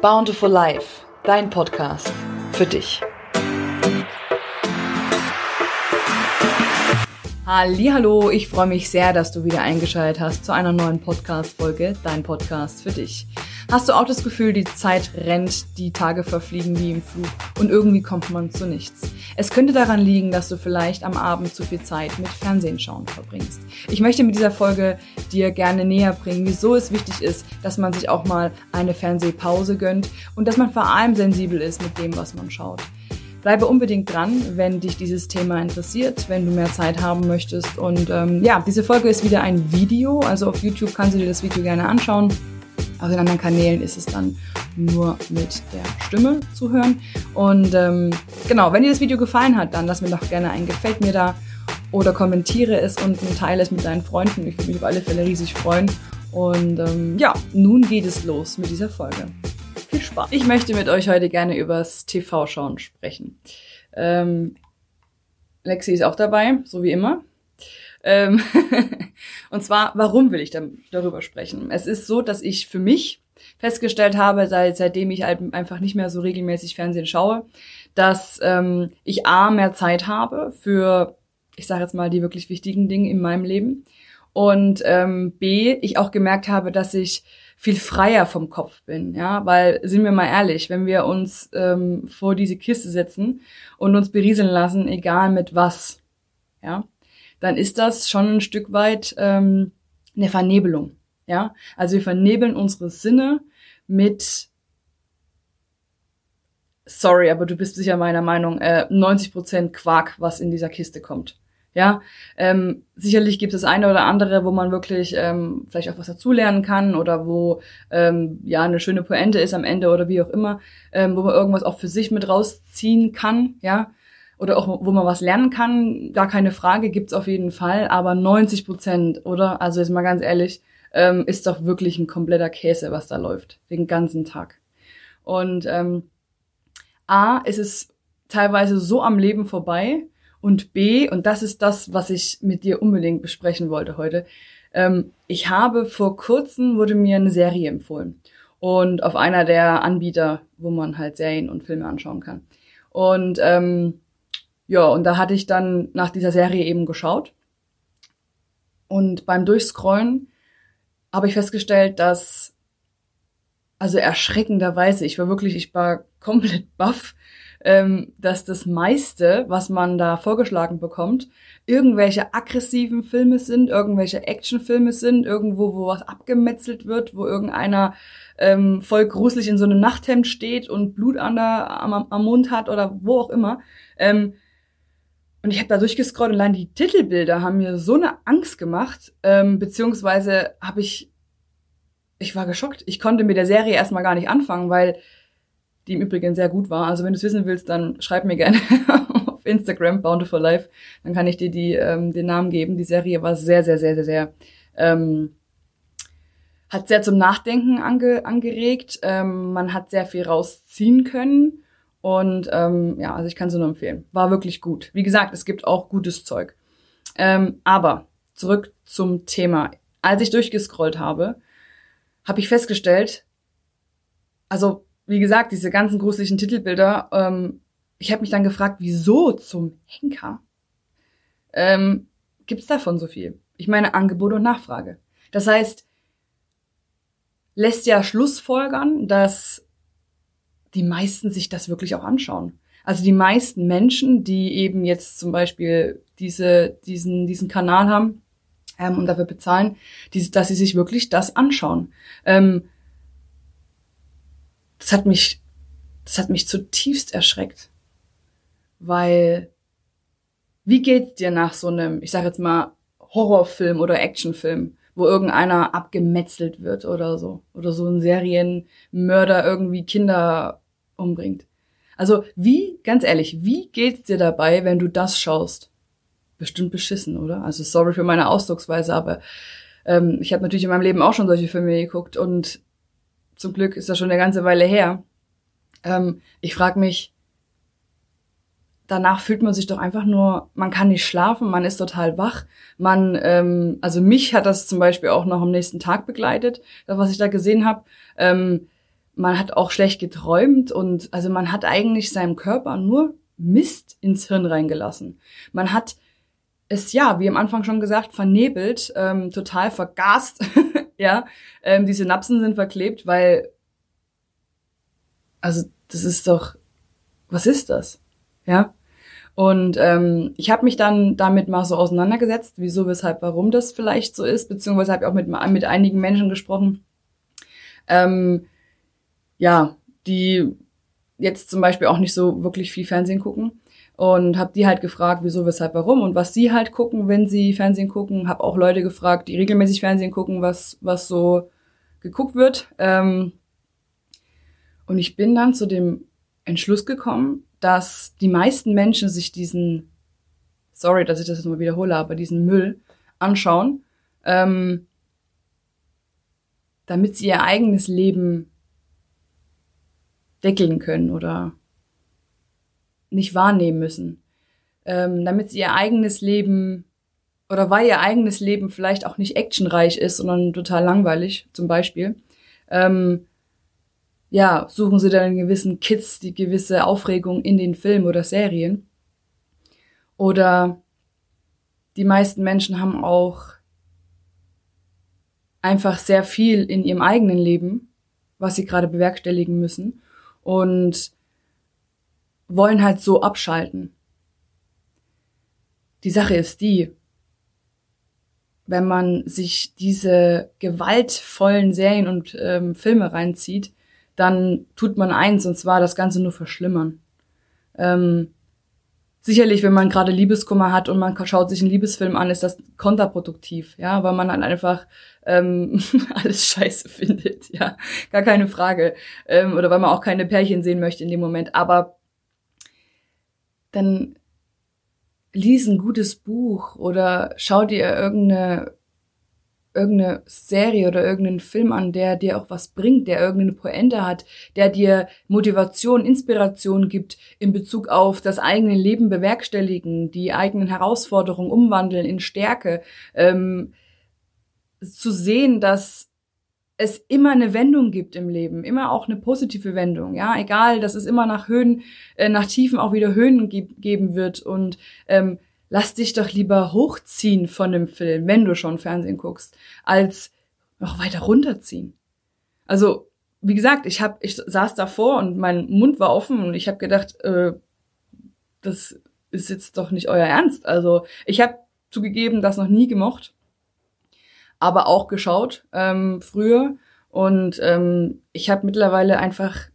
Bountiful Life, dein Podcast für dich. Hallo, ich freue mich sehr, dass du wieder eingeschaltet hast zu einer neuen Podcast-Folge, dein Podcast für dich. Hast du auch das Gefühl, die Zeit rennt, die Tage verfliegen wie im Flug und irgendwie kommt man zu nichts? Es könnte daran liegen, dass du vielleicht am Abend zu viel Zeit mit Fernsehen schauen verbringst. Ich möchte mit dieser Folge dir gerne näher bringen, wieso es wichtig ist, dass man sich auch mal eine Fernsehpause gönnt und dass man vor allem sensibel ist mit dem, was man schaut. Bleibe unbedingt dran, wenn dich dieses Thema interessiert, wenn du mehr Zeit haben möchtest. Und ähm, ja, diese Folge ist wieder ein Video, also auf YouTube kannst du dir das Video gerne anschauen. Auf den anderen Kanälen ist es dann nur mit der Stimme zu hören. Und ähm, genau, wenn dir das Video gefallen hat, dann lass mir doch gerne ein Gefällt mir da oder kommentiere es und teile es mit deinen Freunden. Ich würde mich auf alle Fälle riesig freuen. Und ähm, ja, nun geht es los mit dieser Folge. Viel Spaß. Ich möchte mit euch heute gerne übers TV-Schauen sprechen. Ähm, Lexi ist auch dabei, so wie immer. Ähm und zwar, warum will ich darüber sprechen? Es ist so, dass ich für mich festgestellt habe, seit, seitdem ich halt einfach nicht mehr so regelmäßig Fernsehen schaue, dass ähm, ich A, mehr Zeit habe für, ich sage jetzt mal, die wirklich wichtigen Dinge in meinem Leben. Und ähm, B, ich auch gemerkt habe, dass ich viel freier vom Kopf bin, ja, weil sind wir mal ehrlich, wenn wir uns ähm, vor diese Kiste setzen und uns berieseln lassen, egal mit was, ja, dann ist das schon ein Stück weit ähm, eine Vernebelung. Ja, also wir vernebeln unsere Sinne mit sorry, aber du bist sicher meiner Meinung, äh, 90% Quark, was in dieser Kiste kommt. Ja, ähm, sicherlich gibt es eine oder andere, wo man wirklich ähm, vielleicht auch was dazulernen kann oder wo ähm, ja eine schöne Pointe ist am Ende oder wie auch immer, ähm, wo man irgendwas auch für sich mit rausziehen kann. Ja, oder auch wo man was lernen kann, gar keine Frage, gibt's auf jeden Fall, aber 90 Prozent, oder? Also jetzt mal ganz ehrlich, ähm, ist doch wirklich ein kompletter Käse, was da läuft, den ganzen Tag. Und ähm, A, ist es teilweise so am Leben vorbei und B, und das ist das, was ich mit dir unbedingt besprechen wollte heute, ähm, ich habe vor kurzem, wurde mir eine Serie empfohlen und auf einer der Anbieter, wo man halt Serien und Filme anschauen kann. Und ähm, ja, und da hatte ich dann nach dieser Serie eben geschaut. Und beim Durchscrollen habe ich festgestellt, dass, also erschreckenderweise, ich war wirklich, ich war komplett baff, ähm, dass das meiste, was man da vorgeschlagen bekommt, irgendwelche aggressiven Filme sind, irgendwelche Actionfilme sind, irgendwo, wo was abgemetzelt wird, wo irgendeiner ähm, voll gruselig in so einem Nachthemd steht und Blut an der, am, am Mund hat oder wo auch immer. Ähm, und ich habe da durchgescrollt und allein die Titelbilder haben mir so eine Angst gemacht, ähm, beziehungsweise habe ich, ich war geschockt. Ich konnte mit der Serie erstmal gar nicht anfangen, weil die im Übrigen sehr gut war. Also wenn du es wissen willst, dann schreib mir gerne auf Instagram, Bountiful Life, dann kann ich dir die, ähm, den Namen geben. Die Serie war sehr, sehr, sehr, sehr, sehr, ähm, hat sehr zum Nachdenken ange, angeregt. Ähm, man hat sehr viel rausziehen können. Und ähm, ja, also ich kann sie nur empfehlen. War wirklich gut. Wie gesagt, es gibt auch gutes Zeug. Ähm, aber zurück zum Thema. Als ich durchgescrollt habe, habe ich festgestellt, also wie gesagt, diese ganzen gruseligen Titelbilder, ähm, ich habe mich dann gefragt, wieso zum Henker ähm, gibt es davon so viel? Ich meine Angebot und Nachfrage. Das heißt, lässt ja Schlussfolgern, dass die meisten sich das wirklich auch anschauen. Also die meisten Menschen, die eben jetzt zum Beispiel diese, diesen, diesen Kanal haben ähm, und dafür bezahlen, die, dass sie sich wirklich das anschauen. Ähm, das hat mich, das hat mich zutiefst erschreckt, weil wie geht's dir nach so einem, ich sag jetzt mal Horrorfilm oder Actionfilm? Wo irgendeiner abgemetzelt wird oder so. Oder so ein Serienmörder irgendwie Kinder umbringt. Also wie, ganz ehrlich, wie geht's dir dabei, wenn du das schaust? Bestimmt beschissen, oder? Also sorry für meine Ausdrucksweise, aber ähm, ich habe natürlich in meinem Leben auch schon solche Filme geguckt und zum Glück ist das schon eine ganze Weile her. Ähm, ich frage mich, danach fühlt man sich doch einfach nur, man kann nicht schlafen, man ist total wach. Man, ähm, also mich hat das zum Beispiel auch noch am nächsten Tag begleitet, das, was ich da gesehen habe. Ähm, man hat auch schlecht geträumt und also man hat eigentlich seinem Körper nur Mist ins Hirn reingelassen. Man hat es ja, wie am Anfang schon gesagt, vernebelt, ähm, total vergast. ja, ähm, die Synapsen sind verklebt, weil also das ist doch, was ist das? Ja. Und ähm, ich habe mich dann damit mal so auseinandergesetzt, wieso, weshalb, warum das vielleicht so ist, beziehungsweise habe ich auch mit, mit einigen Menschen gesprochen, ähm, ja, die jetzt zum Beispiel auch nicht so wirklich viel Fernsehen gucken und habe die halt gefragt, wieso, weshalb, warum und was sie halt gucken, wenn sie Fernsehen gucken. Habe auch Leute gefragt, die regelmäßig Fernsehen gucken, was was so geguckt wird. Ähm, und ich bin dann zu dem Entschluss gekommen, dass die meisten Menschen sich diesen, sorry, dass ich das jetzt mal wiederhole, aber diesen Müll anschauen, ähm, damit sie ihr eigenes Leben deckeln können oder nicht wahrnehmen müssen. Ähm, damit sie ihr eigenes Leben oder weil ihr eigenes Leben vielleicht auch nicht actionreich ist, sondern total langweilig, zum Beispiel, ähm, ja, suchen sie dann gewissen Kids die gewisse Aufregung in den Filmen oder Serien. Oder die meisten Menschen haben auch einfach sehr viel in ihrem eigenen Leben, was sie gerade bewerkstelligen müssen und wollen halt so abschalten. Die Sache ist die, wenn man sich diese gewaltvollen Serien und ähm, Filme reinzieht, dann tut man eins, und zwar das Ganze nur verschlimmern. Ähm, sicherlich, wenn man gerade Liebeskummer hat und man schaut sich einen Liebesfilm an, ist das kontraproduktiv, ja, weil man halt einfach ähm, alles scheiße findet, ja, gar keine Frage. Ähm, oder weil man auch keine Pärchen sehen möchte in dem Moment. Aber dann lies ein gutes Buch oder schau dir irgendeine irgendeine Serie oder irgendeinen Film an, der dir auch was bringt, der irgendeine Pointe hat, der dir Motivation, Inspiration gibt in Bezug auf das eigene Leben bewerkstelligen, die eigenen Herausforderungen umwandeln in Stärke, ähm, zu sehen, dass es immer eine Wendung gibt im Leben, immer auch eine positive Wendung, ja, egal, dass es immer nach Höhen, äh, nach Tiefen auch wieder Höhen geben wird und ähm, lass dich doch lieber hochziehen von dem Film, wenn du schon Fernsehen guckst, als noch weiter runterziehen. Also, wie gesagt, ich hab, ich saß davor und mein Mund war offen und ich habe gedacht, äh, das ist jetzt doch nicht euer Ernst. Also, ich habe zugegeben, das noch nie gemocht, aber auch geschaut ähm, früher und ähm, ich habe mittlerweile einfach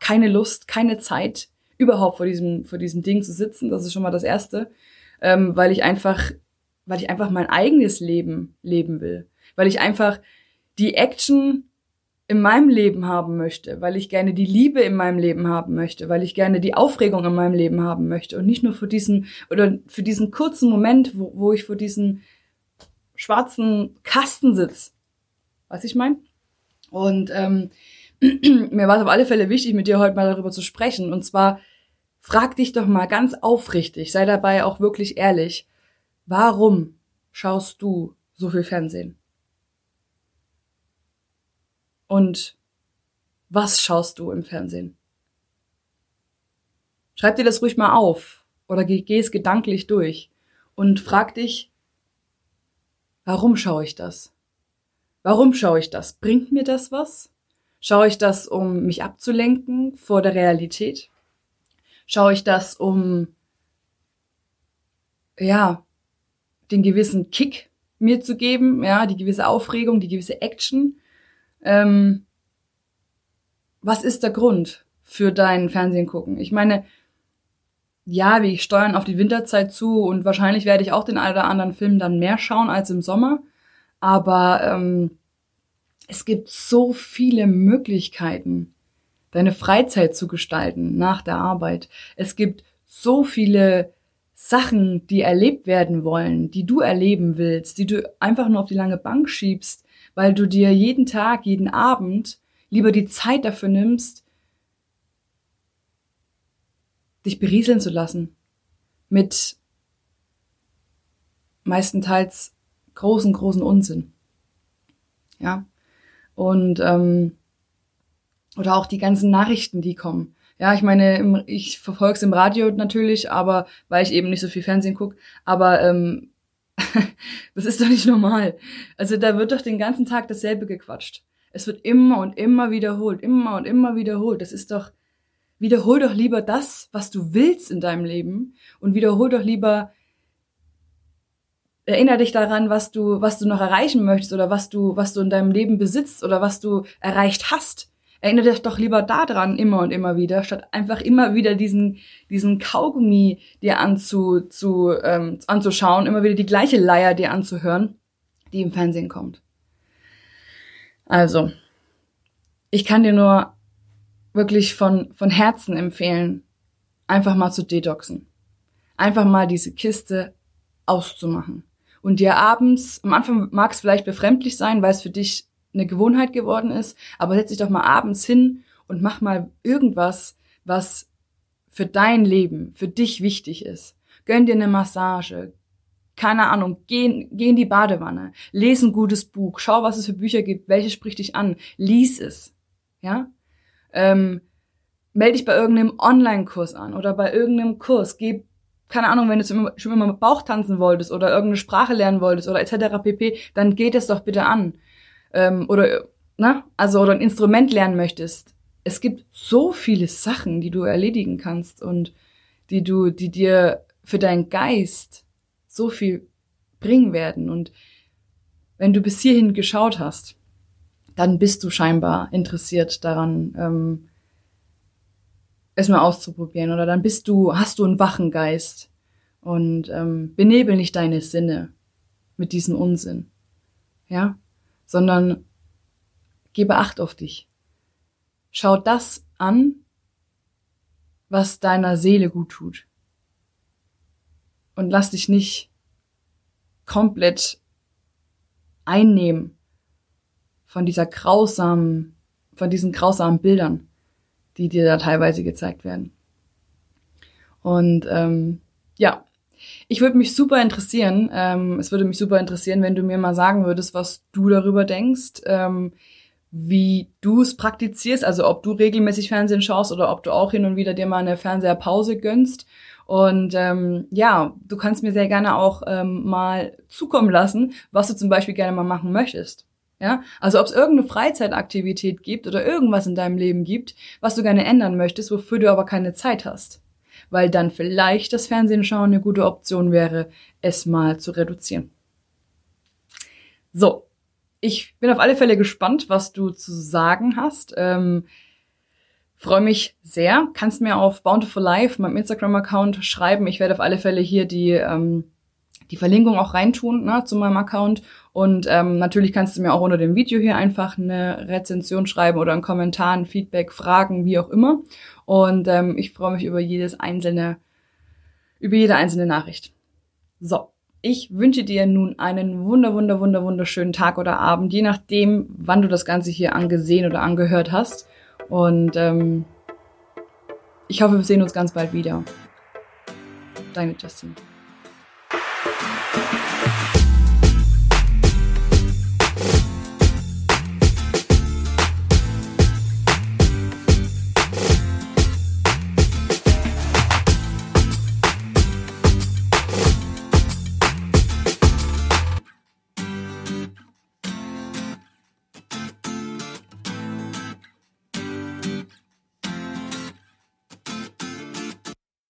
keine Lust, keine Zeit überhaupt vor diesem, vor diesem Ding zu sitzen. Das ist schon mal das Erste. Ähm, weil ich einfach, weil ich einfach mein eigenes Leben leben will. Weil ich einfach die Action in meinem Leben haben möchte, weil ich gerne die Liebe in meinem Leben haben möchte, weil ich gerne die Aufregung in meinem Leben haben möchte und nicht nur für diesen oder für diesen kurzen Moment, wo, wo ich vor diesem schwarzen Kasten sitze. Was ich meine? Und ähm, mir war es auf alle Fälle wichtig, mit dir heute mal darüber zu sprechen. Und zwar, frag dich doch mal ganz aufrichtig, sei dabei auch wirklich ehrlich, warum schaust du so viel Fernsehen? Und was schaust du im Fernsehen? Schreib dir das ruhig mal auf oder geh, geh es gedanklich durch und frag dich, warum schaue ich das? Warum schaue ich das? Bringt mir das was? Schaue ich das, um mich abzulenken vor der Realität? Schaue ich das, um, ja, den gewissen Kick mir zu geben, ja, die gewisse Aufregung, die gewisse Action? Ähm, was ist der Grund für dein Fernsehen gucken? Ich meine, ja, wir steuern auf die Winterzeit zu und wahrscheinlich werde ich auch den einen oder anderen Film dann mehr schauen als im Sommer. Aber ähm, es gibt so viele Möglichkeiten, deine Freizeit zu gestalten nach der Arbeit. Es gibt so viele Sachen, die erlebt werden wollen, die du erleben willst, die du einfach nur auf die lange Bank schiebst, weil du dir jeden Tag, jeden Abend lieber die Zeit dafür nimmst, dich berieseln zu lassen mit meistenteils großen, großen Unsinn. Ja. Und ähm, Oder auch die ganzen Nachrichten, die kommen. Ja, ich meine, ich verfolge es im Radio natürlich, aber weil ich eben nicht so viel Fernsehen gucke, aber ähm, das ist doch nicht normal. Also da wird doch den ganzen Tag dasselbe gequatscht. Es wird immer und immer wiederholt, immer und immer wiederholt. Das ist doch, wiederhol doch lieber das, was du willst in deinem Leben und wiederhol doch lieber, erinnere dich daran, was du, was du noch erreichen möchtest oder was du, was du in deinem Leben besitzt oder was du erreicht hast. Erinnere dich doch lieber daran immer und immer wieder, statt einfach immer wieder diesen, diesen Kaugummi dir anzu, zu, ähm, anzuschauen, immer wieder die gleiche Leier dir anzuhören, die im Fernsehen kommt. Also, ich kann dir nur wirklich von, von Herzen empfehlen, einfach mal zu detoxen. Einfach mal diese Kiste auszumachen. Und dir abends, am Anfang mag es vielleicht befremdlich sein, weil es für dich eine Gewohnheit geworden ist, aber setz dich doch mal abends hin und mach mal irgendwas, was für dein Leben, für dich wichtig ist. Gönn dir eine Massage, keine Ahnung, geh, geh in die Badewanne, lese ein gutes Buch, schau, was es für Bücher gibt, welche spricht dich an, lies es, ja. Ähm, melde dich bei irgendeinem Online-Kurs an oder bei irgendeinem Kurs, geh, keine Ahnung, wenn du schon immer mit Bauch tanzen wolltest oder irgendeine Sprache lernen wolltest oder etc. pp, dann geht es doch bitte an. Ähm, oder, ne, also, oder ein Instrument lernen möchtest. Es gibt so viele Sachen, die du erledigen kannst und die du, die dir für deinen Geist so viel bringen werden. Und wenn du bis hierhin geschaut hast, dann bist du scheinbar interessiert daran, ähm, es mal auszuprobieren. Oder dann bist du, hast du einen wachen Geist und ähm, benebel nicht deine Sinne mit diesem Unsinn. Ja? Sondern gebe Acht auf dich. Schau das an, was deiner Seele gut tut und lass dich nicht komplett einnehmen von dieser grausamen, von diesen grausamen Bildern, die dir da teilweise gezeigt werden. Und ähm, ja, ich würde mich super interessieren, ähm, es würde mich super interessieren, wenn du mir mal sagen würdest, was du darüber denkst, ähm, wie du es praktizierst, also ob du regelmäßig Fernsehen schaust oder ob du auch hin und wieder dir mal eine Fernseherpause gönnst und ähm, ja, du kannst mir sehr gerne auch ähm, mal zukommen lassen, was du zum Beispiel gerne mal machen möchtest. Ja, also ob es irgendeine Freizeitaktivität gibt oder irgendwas in deinem Leben gibt, was du gerne ändern möchtest, wofür du aber keine Zeit hast. Weil dann vielleicht das Fernsehen schauen eine gute Option wäre, es mal zu reduzieren. So, ich bin auf alle Fälle gespannt, was du zu sagen hast. Ähm, Freue mich sehr. Kannst mir auf Bountiful Life, meinem Instagram-Account, schreiben. Ich werde auf alle Fälle hier die, ähm, die Verlinkung auch reintun ne, zu meinem Account. Und ähm, natürlich kannst du mir auch unter dem Video hier einfach eine Rezension schreiben oder einen Kommentar, ein Feedback, Fragen, wie auch immer. Und ähm, ich freue mich über jedes einzelne, über jede einzelne Nachricht. So. Ich wünsche dir nun einen wunder, wunder, wunder, wunderschönen Tag oder Abend, je nachdem, wann du das Ganze hier angesehen oder angehört hast. Und ähm, ich hoffe, wir sehen uns ganz bald wieder. Deine Justine.